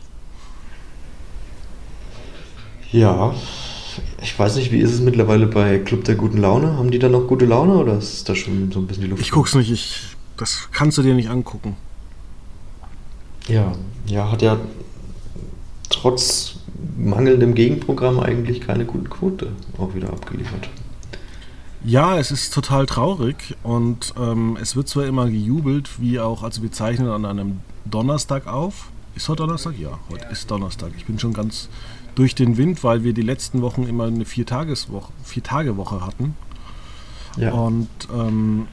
Speaker 2: Ja, ich weiß nicht, wie ist es mittlerweile bei Club der guten Laune? Haben die da noch gute Laune oder ist da schon so ein bisschen die Luft?
Speaker 1: Ich guck's nicht, ich, das kannst du dir nicht angucken.
Speaker 2: Ja, ja, hat ja trotz mangelndem Gegenprogramm eigentlich keine gute Quote auch wieder abgeliefert.
Speaker 1: Ja, es ist total traurig und ähm, es wird zwar immer gejubelt, wie auch, also wir zeichnen an einem Donnerstag auf. Ist heute Donnerstag? Ja, heute ist Donnerstag. Ich bin schon ganz durch den Wind, weil wir die letzten Wochen immer eine Vier-Tages-Woche, Vier-Tage-Woche hatten. Ja. Und ähm,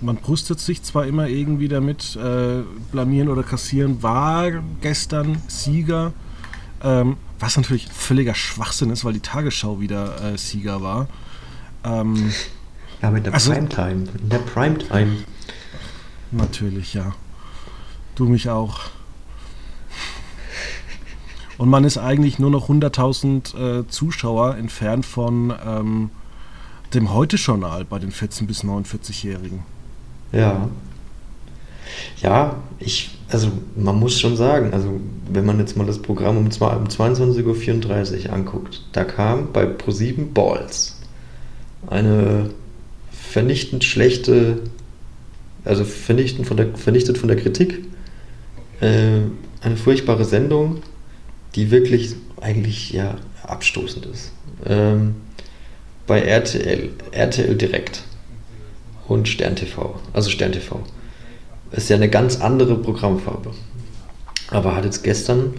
Speaker 1: man brüstet sich zwar immer irgendwie damit, äh, blamieren oder kassieren, war gestern Sieger, ähm, was natürlich völliger Schwachsinn ist, weil die Tagesschau wieder äh, Sieger war.
Speaker 2: Ähm, ja, mit der also, Primetime. In der Primetime.
Speaker 1: Natürlich, ja. Du mich auch. Und man ist eigentlich nur noch 100.000 äh, Zuschauer entfernt von ähm, dem Heute-Journal bei den 14- bis 49-Jährigen.
Speaker 2: Ja. Ja, ich, also man muss schon sagen, also wenn man jetzt mal das Programm um, um 22.34 Uhr anguckt, da kam bei Pro7 Balls eine vernichtend schlechte, also vernichtend von der, vernichtet von der Kritik, äh, eine furchtbare Sendung, die wirklich eigentlich ja abstoßend ist. Ähm, bei RTL, RTL Direkt und Stern TV, also Stern TV. Ist ja eine ganz andere Programmfarbe. Aber hat jetzt gestern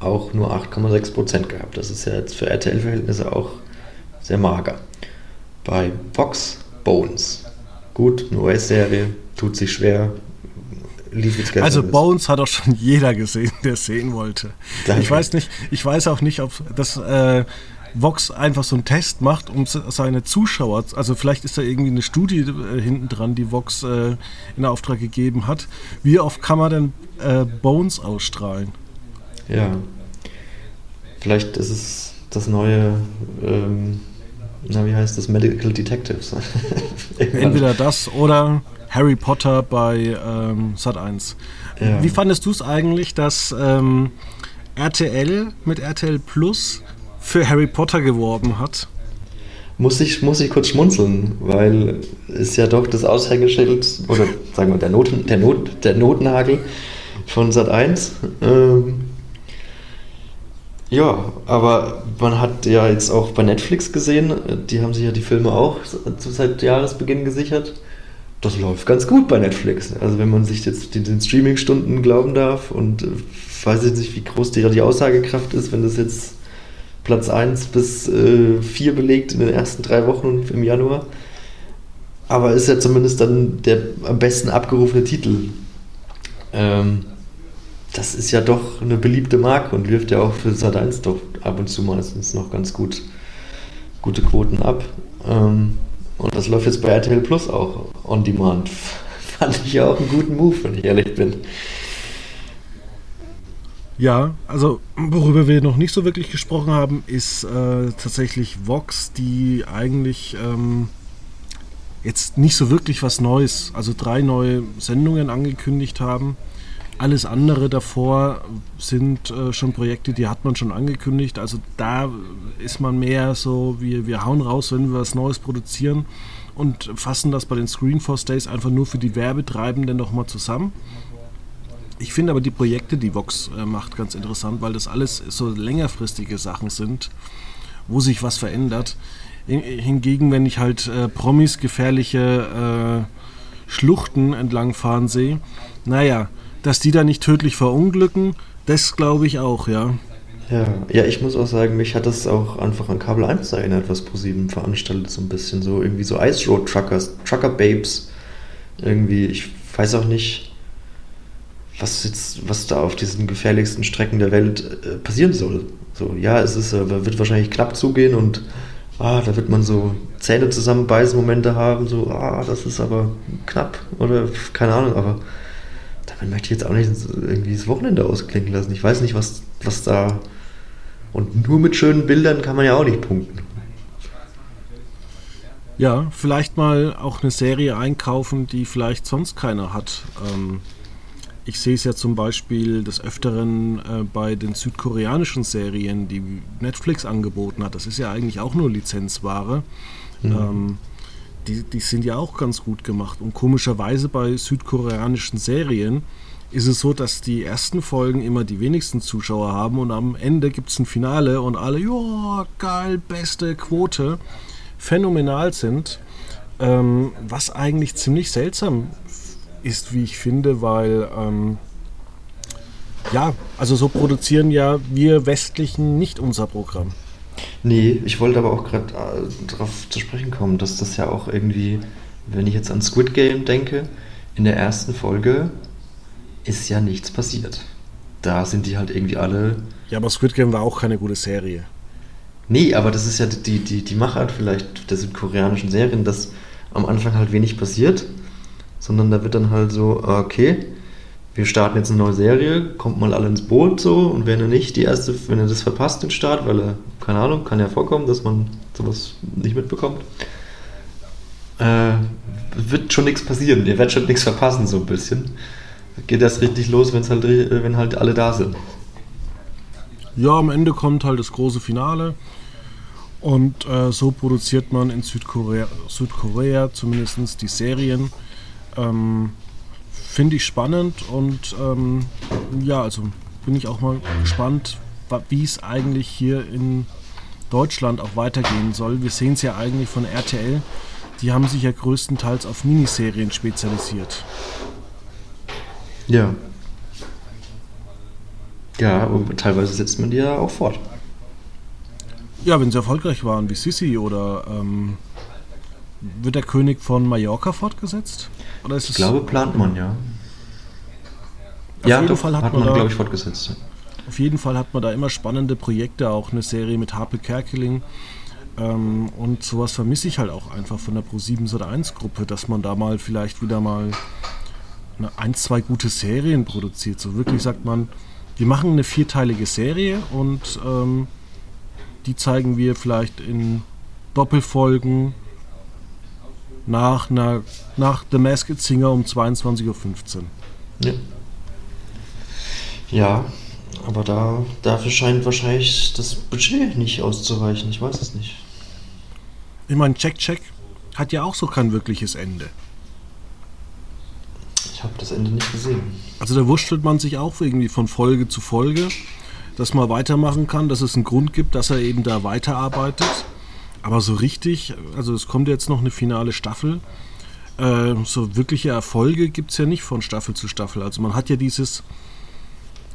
Speaker 2: auch nur 8,6% gehabt. Das ist ja jetzt für RTL-Verhältnisse auch sehr mager. Bei Vox Bones. Gut, eine US-Serie, tut sich schwer.
Speaker 1: Jetzt also Bones hat auch schon jeder gesehen, der sehen wollte. Danke. Ich weiß nicht, ich weiß auch nicht, ob das äh, Vox einfach so einen Test macht, um seine Zuschauer, also vielleicht ist da irgendwie eine Studie äh, hinten dran, die Vox äh, in Auftrag gegeben hat. Wie oft kann man denn äh, Bones ausstrahlen?
Speaker 2: Ja. Vielleicht ist es das neue, ähm, na wie heißt das, Medical Detectives.
Speaker 1: Entweder das oder Harry Potter bei ähm, Sat 1. Ja. Wie fandest du es eigentlich, dass ähm, RTL mit RTL Plus für Harry Potter geworben hat.
Speaker 2: Muss ich, muss ich kurz schmunzeln, weil es ja doch das Aushängeschild oder sagen wir der, Noten, der, Not, der Notnagel von Sat 1. Ähm, ja, aber man hat ja jetzt auch bei Netflix gesehen, die haben sich ja die Filme auch seit Jahresbeginn gesichert. Das läuft ganz gut bei Netflix. Also wenn man sich jetzt den, den Streaming-Stunden glauben darf und äh, weiß ich nicht, wie groß die, die Aussagekraft ist, wenn das jetzt Platz 1 bis äh, 4 belegt in den ersten drei Wochen im Januar. Aber ist ja zumindest dann der am besten abgerufene Titel. Ähm, das ist ja doch eine beliebte Marke und wirft ja auch für Sat 1 doch ab und zu meistens noch ganz gut gute Quoten ab. Ähm, und das läuft jetzt bei RTL Plus auch on demand. Fand ich ja auch einen guten Move, wenn ich ehrlich bin.
Speaker 1: Ja, also worüber wir noch nicht so wirklich gesprochen haben, ist äh, tatsächlich Vox, die eigentlich ähm, jetzt nicht so wirklich was Neues, also drei neue Sendungen angekündigt haben. Alles andere davor sind äh, schon Projekte, die hat man schon angekündigt. Also da ist man mehr so, wir, wir hauen raus, wenn wir was Neues produzieren und fassen das bei den Screenforce Days einfach nur für die Werbetreibenden nochmal zusammen. Ich finde aber die Projekte, die Vox äh, macht, ganz interessant, weil das alles so längerfristige Sachen sind, wo sich was verändert. Hingegen, wenn ich halt äh, Promis gefährliche äh, Schluchten entlangfahren sehe, naja, dass die da nicht tödlich verunglücken, das glaube ich auch, ja.
Speaker 2: Ja, ja, ich muss auch sagen, mich hat das auch einfach an Kabel 1 erinnert, was ProSieben veranstaltet, so ein bisschen. So irgendwie so Ice Road Truckers, Trucker Babes. Irgendwie, ich weiß auch nicht, was jetzt, was da auf diesen gefährlichsten Strecken der Welt äh, passieren soll. So, ja, es ist, äh, wird wahrscheinlich knapp zugehen und ah, da wird man so Zähne zusammenbeißen Momente haben, so, ah, das ist aber knapp oder keine Ahnung, aber damit möchte ich jetzt auch nicht irgendwie das Wochenende ausklingen lassen. Ich weiß nicht, was, was da. Und nur mit schönen Bildern kann man ja auch nicht punkten.
Speaker 1: Ja, vielleicht mal auch eine Serie einkaufen, die vielleicht sonst keiner hat. Ähm, ich sehe es ja zum Beispiel des Öfteren äh, bei den südkoreanischen Serien, die Netflix angeboten hat. Das ist ja eigentlich auch nur Lizenzware. Mhm. Ähm, die, die sind ja auch ganz gut gemacht. Und komischerweise bei südkoreanischen Serien ist es so, dass die ersten Folgen immer die wenigsten Zuschauer haben und am Ende gibt es ein Finale und alle, ja, geil, beste Quote, phänomenal sind. Ähm, was eigentlich ziemlich seltsam ist, wie ich finde, weil ähm, ja, also so produzieren ja wir Westlichen nicht unser Programm.
Speaker 2: Nee, ich wollte aber auch gerade äh, darauf zu sprechen kommen, dass das ja auch irgendwie, wenn ich jetzt an Squid Game denke, in der ersten Folge ist ja nichts passiert. Da sind die halt irgendwie alle.
Speaker 1: Ja, aber Squid Game war auch keine gute Serie.
Speaker 2: Nee, aber das ist ja die, die, die Machart vielleicht der südkoreanischen Serien, dass am Anfang halt wenig passiert sondern da wird dann halt so, ah, okay, wir starten jetzt eine neue Serie, kommt mal alle ins Boot so und wenn er nicht die erste, wenn er das verpasst, den Start, weil er, keine Ahnung, kann ja vorkommen, dass man sowas nicht mitbekommt, äh, wird schon nichts passieren, ihr werdet schon nichts verpassen, so ein bisschen. Geht das richtig los, wenn's halt, wenn halt alle da sind.
Speaker 1: Ja, am Ende kommt halt das große Finale. Und äh, so produziert man in Südkorea, Südkorea zumindest die Serien. Ähm, Finde ich spannend und ähm, ja, also bin ich auch mal gespannt, wie es eigentlich hier in Deutschland auch weitergehen soll. Wir sehen es ja eigentlich von RTL. Die haben sich ja größtenteils auf Miniserien spezialisiert.
Speaker 2: Ja. Ja, und teilweise setzt man die ja auch fort.
Speaker 1: Ja, wenn sie erfolgreich waren, wie Sissi oder ähm, wird der König von Mallorca fortgesetzt?
Speaker 2: Oder ist ich glaube, plant man, ja.
Speaker 1: Auf ja, jeden doch, Fall hat, hat man, man
Speaker 2: glaube ich, fortgesetzt.
Speaker 1: Auf jeden Fall hat man da immer spannende Projekte, auch eine Serie mit Harpe Kerkeling. Ähm, und sowas vermisse ich halt auch einfach von der Pro7 oder 1 Gruppe, dass man da mal vielleicht wieder mal eine, ein, zwei gute Serien produziert. So wirklich sagt man, wir machen eine vierteilige Serie und ähm, die zeigen wir vielleicht in Doppelfolgen nach, einer, nach The Masked Singer um 22.15 Uhr.
Speaker 2: Ja. ja, aber da, dafür scheint wahrscheinlich das Budget nicht auszureichen. Ich weiß es nicht.
Speaker 1: Ich meine, Check Check hat ja auch so kein wirkliches Ende.
Speaker 2: Ich habe das Ende nicht gesehen.
Speaker 1: Also da wurschtelt man sich auch irgendwie von Folge zu Folge, dass man weitermachen kann, dass es einen Grund gibt, dass er eben da weiterarbeitet. Aber so richtig, also es kommt jetzt noch eine finale Staffel. Äh, so wirkliche Erfolge gibt es ja nicht von Staffel zu Staffel. Also man hat ja dieses,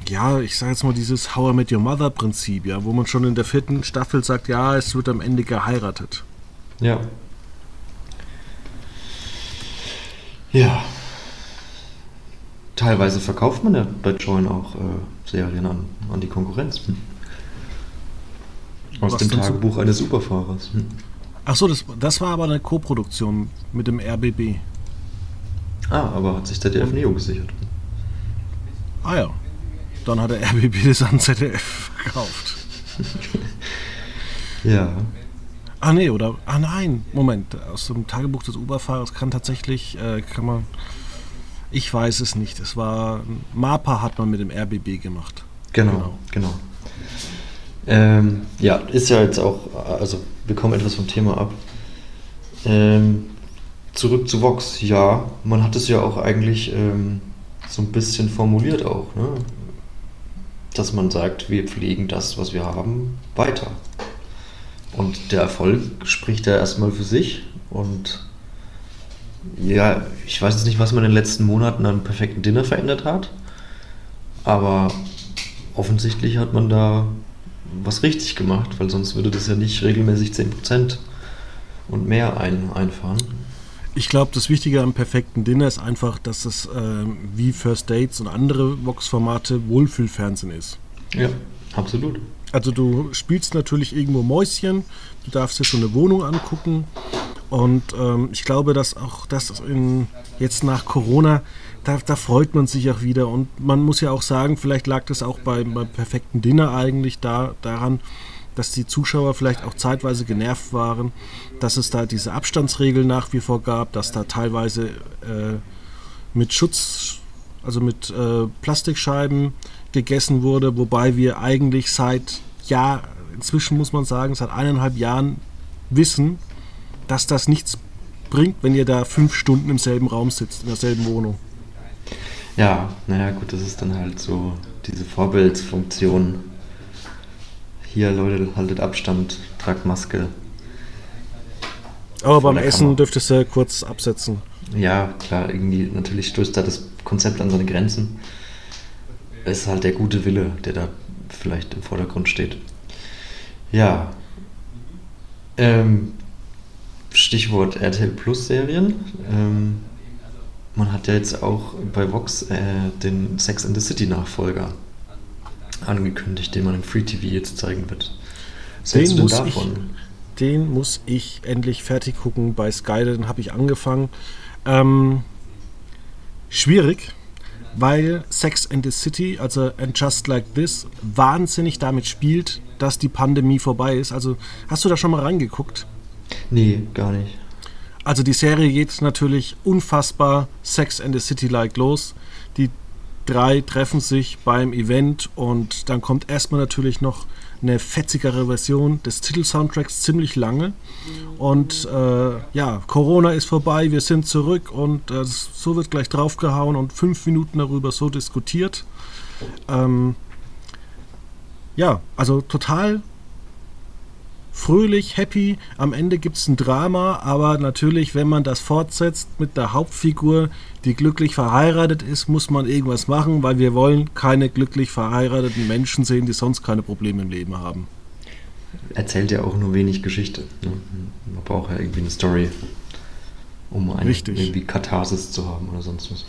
Speaker 1: ja, ich sage jetzt mal dieses How I Met Your Mother Prinzip, ja, wo man schon in der vierten Staffel sagt, ja, es wird am Ende geheiratet.
Speaker 2: Ja. Ja. Teilweise verkauft man ja bei Join auch äh, Serien an, an die Konkurrenz. Hm. Aus
Speaker 1: Was
Speaker 2: dem
Speaker 1: denn so?
Speaker 2: Tagebuch eines Superfahrers. Hm.
Speaker 1: Ach so, das, das war aber eine Co-Produktion mit dem RBB.
Speaker 2: Ah, aber hat sich ZDF Neo gesichert.
Speaker 1: Ah ja, dann hat der RBB das an ZDF verkauft.
Speaker 2: Ja.
Speaker 1: Ah nee, oder, ah nein, Moment, aus dem Tagebuch des Uberfahrers kann tatsächlich, äh, kann man, ich weiß es nicht, es war, MAPA hat man mit dem RBB gemacht.
Speaker 2: Genau, genau. Ähm, ja, ist ja jetzt auch, also wir kommen etwas vom Thema ab. Ähm, zurück zu Vox, ja, man hat es ja auch eigentlich ähm, so ein bisschen formuliert auch, ne? Dass man sagt, wir pflegen das, was wir haben, weiter. Und der Erfolg spricht ja erstmal für sich und ja, ich weiß jetzt nicht, was man in den letzten Monaten an perfekten Dinner verändert hat, aber offensichtlich hat man da was richtig gemacht, weil sonst würde das ja nicht regelmäßig 10% und mehr ein, einfahren.
Speaker 1: Ich glaube, das Wichtige am perfekten Dinner ist einfach, dass es äh, wie First Dates und andere Vox-Formate Wohlfühlfernsehen ist.
Speaker 2: Ja, absolut.
Speaker 1: Also du spielst natürlich irgendwo Mäuschen, du darfst dir schon eine Wohnung angucken und ähm, ich glaube, dass auch das in, jetzt nach Corona, da, da, freut man sich auch wieder und man muss ja auch sagen, vielleicht lag das auch beim, beim perfekten Dinner eigentlich da, daran, dass die Zuschauer vielleicht auch zeitweise genervt waren, dass es da diese Abstandsregeln nach wie vor gab, dass da teilweise äh, mit Schutz, also mit äh, Plastikscheiben gegessen wurde, wobei wir eigentlich seit ja, inzwischen muss man sagen, seit eineinhalb Jahren wissen, dass das nichts bringt, wenn ihr da fünf Stunden im selben Raum sitzt, in derselben Wohnung.
Speaker 2: Ja, naja, gut, das ist dann halt so diese Vorbildsfunktion. Hier, Leute, haltet Abstand, tragt Maske.
Speaker 1: Aber beim Essen dürftest du kurz absetzen.
Speaker 2: Ja, klar, irgendwie, natürlich stößt da das Konzept an seine Grenzen. Es ist halt der gute Wille, der da vielleicht im Vordergrund steht. Ja. Ähm, Stichwort RTL Plus Serien. Ähm, man hat ja jetzt auch bei Vox äh, den Sex in the City Nachfolger angekündigt, den man im Free TV jetzt zeigen wird.
Speaker 1: Was den, muss ich, den muss ich endlich fertig gucken bei Sky, den habe ich angefangen. Ähm, schwierig, weil Sex and the City, also And Just Like This, wahnsinnig damit spielt, dass die Pandemie vorbei ist. Also hast du da schon mal reingeguckt?
Speaker 2: Nee, gar nicht.
Speaker 1: Also die Serie geht natürlich unfassbar Sex and the City-like los. Die drei treffen sich beim Event und dann kommt erstmal natürlich noch eine fetzigere Version des Titelsoundtracks ziemlich lange. Und äh, ja, Corona ist vorbei, wir sind zurück und äh, so wird gleich draufgehauen und fünf Minuten darüber so diskutiert. Ähm, ja, also total fröhlich, happy. Am Ende gibt es ein Drama, aber natürlich, wenn man das fortsetzt mit der Hauptfigur, die glücklich verheiratet ist, muss man irgendwas machen, weil wir wollen keine glücklich verheirateten Menschen sehen, die sonst keine Probleme im Leben haben.
Speaker 2: Erzählt ja auch nur wenig Geschichte. Ne? Man braucht ja irgendwie eine Story, um eine
Speaker 1: Richtig.
Speaker 2: irgendwie Katharsis zu haben oder sonst was.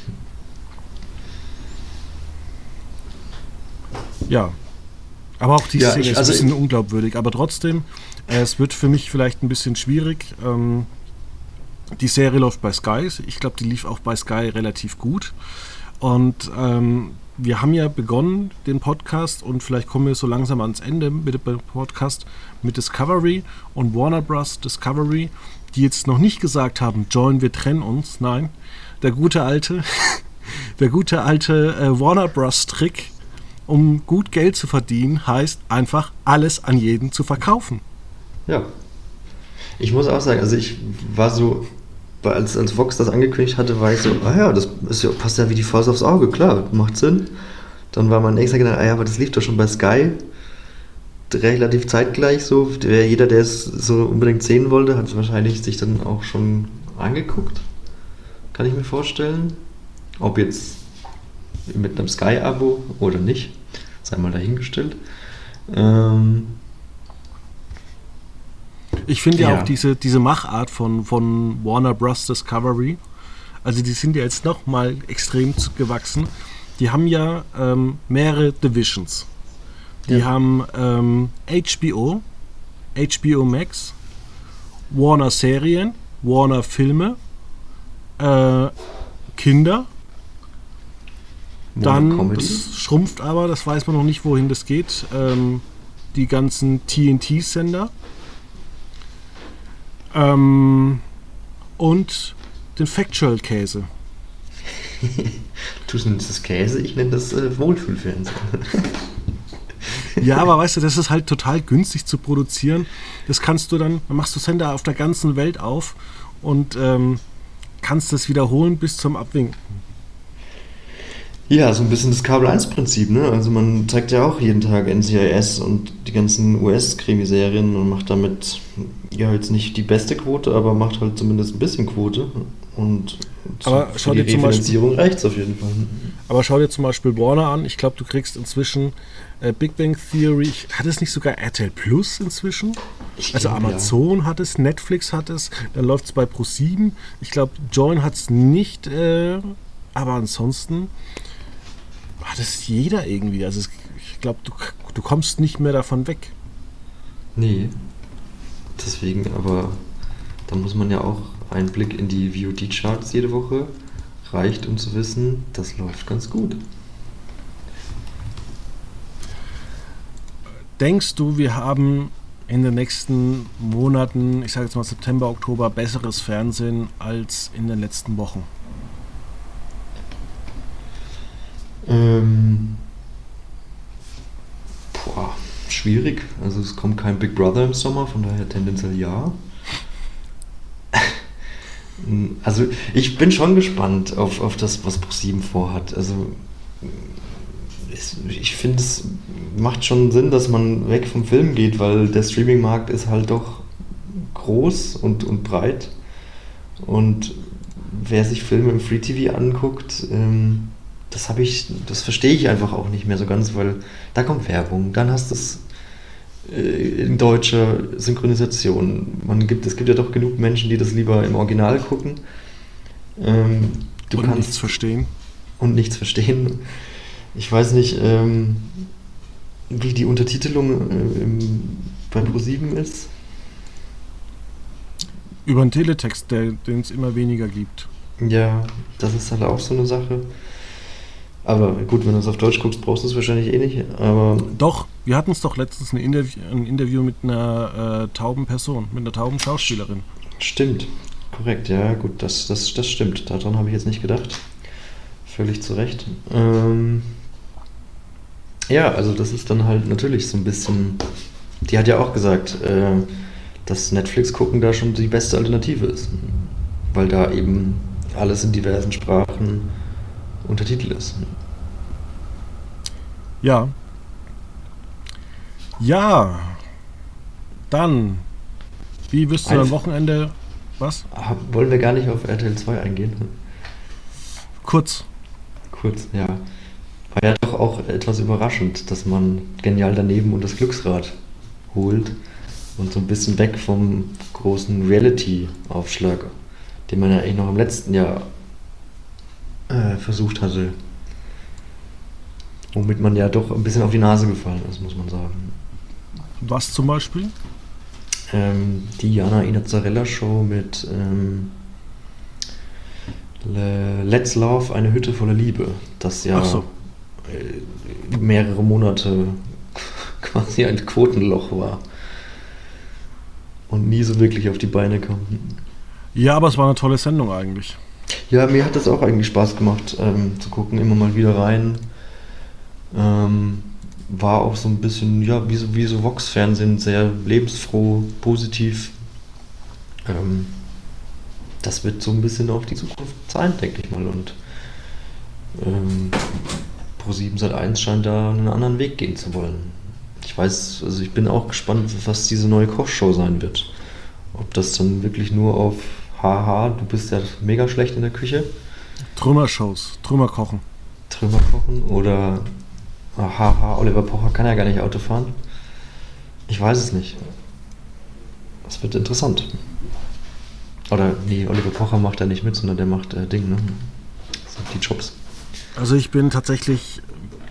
Speaker 1: Ja, aber auch die
Speaker 2: Ja,
Speaker 1: Szene
Speaker 2: ich-
Speaker 1: ist
Speaker 2: also
Speaker 1: ein bisschen
Speaker 2: ich-
Speaker 1: unglaubwürdig. Aber trotzdem, äh, es wird für mich vielleicht ein bisschen schwierig. Ähm, die Serie läuft bei Sky. Ich glaube, die lief auch bei Sky relativ gut. Und ähm, wir haben ja begonnen, den Podcast, und vielleicht kommen wir so langsam ans Ende mit dem Podcast mit Discovery und Warner Bros. Discovery, die jetzt noch nicht gesagt haben, Join, wir trennen uns. Nein, der gute alte, der gute alte äh, Warner Bros. Trick, um gut Geld zu verdienen, heißt einfach alles an jeden zu verkaufen.
Speaker 2: Ja. Ich muss auch sagen, also ich war so, als, als Vox das angekündigt hatte, war ich so, ah ja, das ja, passt ja wie die Faust aufs Auge, klar, macht Sinn. Dann war mein nächster Gedanke, ah ja, aber das lief doch schon bei Sky. Relativ zeitgleich so. Der, jeder, der es so unbedingt sehen wollte, hat es wahrscheinlich sich dann auch schon angeguckt. Kann ich mir vorstellen. Ob jetzt mit einem Sky-Abo oder nicht, sei mal dahingestellt. Ähm,
Speaker 1: ich finde ja. ja, auch diese, diese Machart von, von Warner Bros. Discovery, also die sind ja jetzt nochmal extrem gewachsen. Die haben ja ähm, mehrere Divisions. Die ja. haben ähm, HBO, HBO Max, Warner Serien, Warner Filme, äh, Kinder. Dann, das schrumpft aber, das weiß man noch nicht, wohin das geht. Ähm, die ganzen TNT-Sender. Ähm, und den Factual-Käse.
Speaker 2: du nennst das Käse, ich nenne das äh, Wohlfühlfernsehen.
Speaker 1: ja, aber weißt du, das ist halt total günstig zu produzieren. Das kannst du dann, dann machst du Sender auf der ganzen Welt auf und ähm, kannst das wiederholen bis zum Abwinken.
Speaker 2: Ja, so ein bisschen das Kabel-1-Prinzip, ne? Also man zeigt ja auch jeden Tag NCIS und die ganzen US-Krimiserien und macht damit ja jetzt nicht die beste Quote, aber macht halt zumindest ein bisschen Quote. Und
Speaker 1: aber schau
Speaker 2: die
Speaker 1: dir Refinanzierung
Speaker 2: reicht auf jeden Fall.
Speaker 1: Aber schau dir zum Beispiel Warner an. Ich glaube, du kriegst inzwischen äh, Big Bang Theory. Hat es nicht sogar RTL Plus inzwischen? Ich also glaub, Amazon ja. hat es, Netflix hat es, dann läuft es bei Pro7. Ich glaube, Join hat es nicht, äh, aber ansonsten hat es jeder irgendwie. Also es, ich glaube, du, du kommst nicht mehr davon weg.
Speaker 2: Nee. Deswegen, aber da muss man ja auch ein Blick in die VOD-Charts jede Woche reicht, um zu wissen, das läuft ganz gut.
Speaker 1: Denkst du, wir haben in den nächsten Monaten, ich sage jetzt mal September, Oktober, besseres Fernsehen als in den letzten Wochen?
Speaker 2: Ähm, boah, schwierig. Also es kommt kein Big Brother im Sommer, von daher tendenziell ja. Also ich bin schon gespannt auf, auf das, was ProSieben vorhat. Also ich finde, es macht schon Sinn, dass man weg vom Film geht, weil der Streaming-Markt ist halt doch groß und, und breit. Und wer sich Filme im Free TV anguckt, ähm, das habe ich, das verstehe ich einfach auch nicht mehr so ganz, weil da kommt Werbung, dann hast du es äh, in deutscher Synchronisation. Man gibt, es gibt ja doch genug Menschen, die das lieber im Original gucken.
Speaker 1: Ähm, du und kannst nichts verstehen.
Speaker 2: Und nichts verstehen. Ich weiß nicht, ähm, wie die Untertitelung äh, im, bei ProSieben ist.
Speaker 1: Über einen Teletext, den es immer weniger gibt.
Speaker 2: Ja, das ist halt auch so eine Sache. Aber gut, wenn du es auf Deutsch guckst, brauchst du es wahrscheinlich eh nicht. Aber
Speaker 1: doch, wir hatten es doch letztens ein Interview, ein Interview mit einer äh, tauben Person, mit einer tauben Schauspielerin.
Speaker 2: Stimmt, korrekt, ja, gut, das, das, das stimmt. Daran habe ich jetzt nicht gedacht. Völlig zu Recht. Ähm, ja, also das ist dann halt natürlich so ein bisschen. Die hat ja auch gesagt, äh, dass Netflix gucken da schon die beste Alternative ist. Weil da eben alles in diversen Sprachen Untertitel ist.
Speaker 1: Ja. Ja. Dann. Wie wirst du am Wochenende. Was?
Speaker 2: Wollen wir gar nicht auf RTL 2 eingehen?
Speaker 1: Kurz.
Speaker 2: Kurz, ja. War ja doch auch etwas überraschend, dass man genial daneben und das Glücksrad holt und so ein bisschen weg vom großen Reality-Aufschlag, den man ja eigentlich noch im letzten Jahr äh, versucht hatte. Womit man ja doch ein bisschen auf die Nase gefallen ist, muss man sagen.
Speaker 1: Was zum Beispiel?
Speaker 2: Ähm, die Jana Inazzarella Show mit ähm, Let's Love, eine Hütte voller Liebe. Das ja so. äh, mehrere Monate quasi ein Quotenloch war. Und nie so wirklich auf die Beine kam.
Speaker 1: Ja, aber es war eine tolle Sendung eigentlich.
Speaker 2: Ja, mir hat das auch eigentlich Spaß gemacht, ähm, zu gucken, immer mal wieder rein. Ähm, war auch so ein bisschen, ja, wie so, wie so Vox-Fernsehen, sehr lebensfroh, positiv. Ähm, das wird so ein bisschen auf die Zukunft sein, denke ich mal. Und ähm, Pro7 seit 1 scheint da einen anderen Weg gehen zu wollen. Ich weiß, also ich bin auch gespannt, was diese neue Kochshow sein wird. Ob das dann wirklich nur auf haha, du bist ja mega schlecht in der Küche.
Speaker 1: Trümmershows, Trümmerkochen.
Speaker 2: drüber kochen oder haha, Oliver Pocher kann ja gar nicht Auto fahren. Ich weiß es nicht. Das wird interessant. Oder nee, Oliver Pocher macht da nicht mit, sondern der macht äh, Ding, ne? die Jobs.
Speaker 1: Also ich bin tatsächlich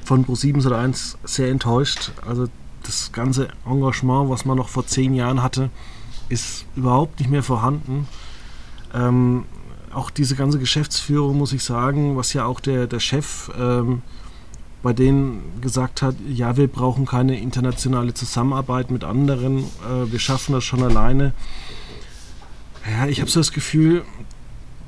Speaker 1: von Pro7 oder 1 sehr enttäuscht. Also das ganze Engagement, was man noch vor zehn Jahren hatte, ist überhaupt nicht mehr vorhanden. Ähm, auch diese ganze Geschäftsführung, muss ich sagen, was ja auch der, der Chef ähm, bei denen gesagt hat, ja, wir brauchen keine internationale Zusammenarbeit mit anderen, äh, wir schaffen das schon alleine. Ja, ich habe so das Gefühl,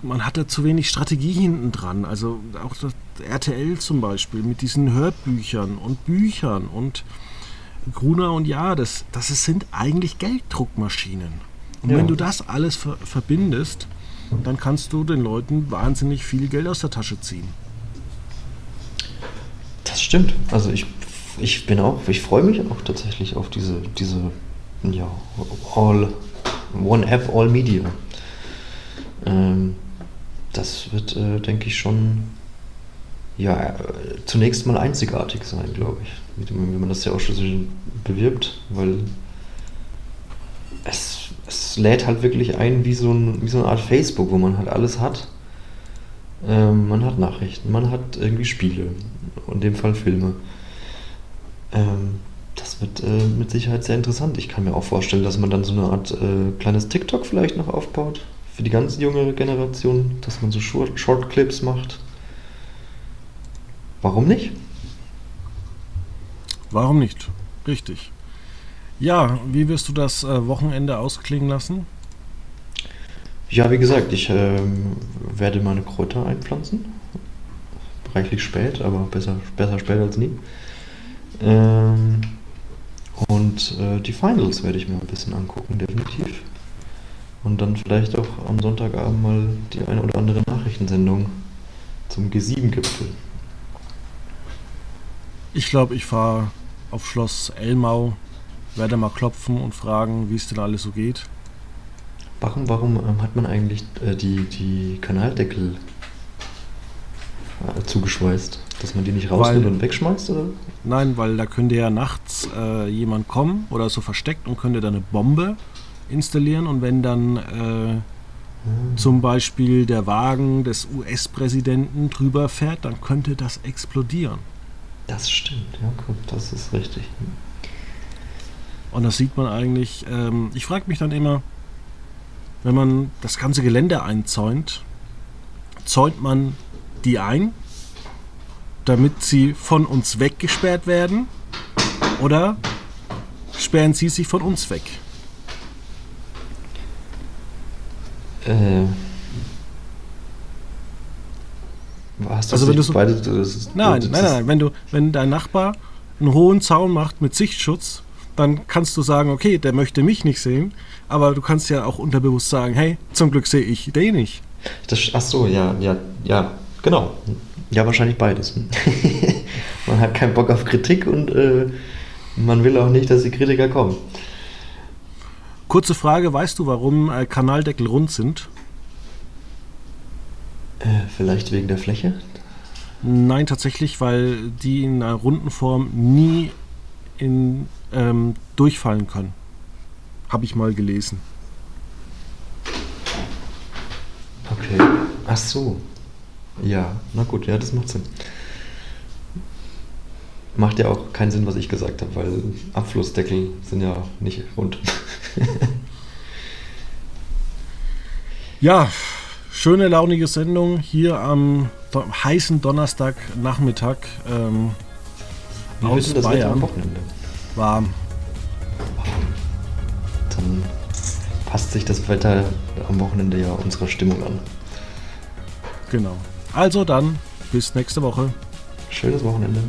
Speaker 1: man hat da zu wenig Strategie hinten dran. Also auch das RTL zum Beispiel mit diesen Hörbüchern und Büchern und Gruner und ja, das, das sind eigentlich Gelddruckmaschinen. Und ja. wenn du das alles ver verbindest, dann kannst du den Leuten wahnsinnig viel Geld aus der Tasche ziehen.
Speaker 2: Das stimmt. Also ich, ich bin auch, ich freue mich auch tatsächlich auf diese, diese ja, All One App, All Media. Ähm, das wird, äh, denke ich, schon ja, äh, zunächst mal einzigartig sein, glaube ich. Wie man das ja auch schon bewirbt, weil es, es lädt halt wirklich ein wie so, ein, wie so eine Art Facebook, wo man halt alles hat. Ähm, man hat Nachrichten, man hat irgendwie Spiele, in dem Fall Filme. Ähm, das wird äh, mit Sicherheit sehr interessant. Ich kann mir auch vorstellen, dass man dann so eine Art äh, kleines TikTok vielleicht noch aufbaut für die ganz junge Generation, dass man so Short, Short Clips macht. Warum nicht?
Speaker 1: Warum nicht? Richtig. Ja, wie wirst du das äh, Wochenende ausklingen lassen?
Speaker 2: Ja, wie gesagt, ich äh, werde meine Kräuter einpflanzen. Reichlich spät, aber besser, besser spät als nie. Ähm, und äh, die Finals werde ich mir ein bisschen angucken, definitiv. Und dann vielleicht auch am Sonntagabend mal die eine oder andere Nachrichtensendung zum G7-Gipfel.
Speaker 1: Ich glaube, ich fahre auf Schloss Elmau, werde mal klopfen und fragen, wie es denn alles so geht.
Speaker 2: Warum, warum ähm, hat man eigentlich äh, die, die Kanaldeckel äh, zugeschweißt? Dass man die nicht rausnimmt weil, und wegschmeißt? Oder?
Speaker 1: Nein, weil da könnte ja nachts äh, jemand kommen oder so versteckt und könnte da eine Bombe installieren und wenn dann hm. zum Beispiel der Wagen des US-Präsidenten drüber fährt, dann könnte das explodieren.
Speaker 2: Das stimmt, ja, gut, das ist richtig.
Speaker 1: Und das sieht man eigentlich, ähm, ich frage mich dann immer, wenn man das ganze Gelände einzäunt, zäunt man die ein, damit sie von uns weggesperrt werden? Oder sperren sie sich von uns weg?
Speaker 2: Äh. Hast du also wenn du so, beide,
Speaker 1: nein, nein, nein, nein, wenn du, wenn dein Nachbar einen hohen Zaun macht mit Sichtschutz, dann kannst du sagen, okay, der möchte mich nicht sehen, aber du kannst ja auch unterbewusst sagen, hey, zum Glück sehe ich den nicht.
Speaker 2: Das, ach so, ja, ja, ja, genau. Ja, wahrscheinlich beides. man hat keinen Bock auf Kritik und äh, man will auch nicht, dass die Kritiker kommen.
Speaker 1: Kurze Frage, weißt du, warum äh, Kanaldeckel rund sind?
Speaker 2: Äh, vielleicht wegen der Fläche?
Speaker 1: Nein, tatsächlich, weil die in einer runden Form nie in, ähm, durchfallen können. Habe ich mal gelesen.
Speaker 2: Okay. Ach so. Ja, na gut, ja, das macht Sinn. Macht ja auch keinen Sinn, was ich gesagt habe, weil Abflussdeckel sind ja nicht rund.
Speaker 1: ja, schöne, launige Sendung hier am do heißen Donnerstagnachmittag ähm, aus Bayern. Am Wochenende? Warm.
Speaker 2: Dann passt sich das Wetter am Wochenende ja unserer Stimmung an.
Speaker 1: Genau. Also dann, bis nächste Woche.
Speaker 2: Schönes Wochenende.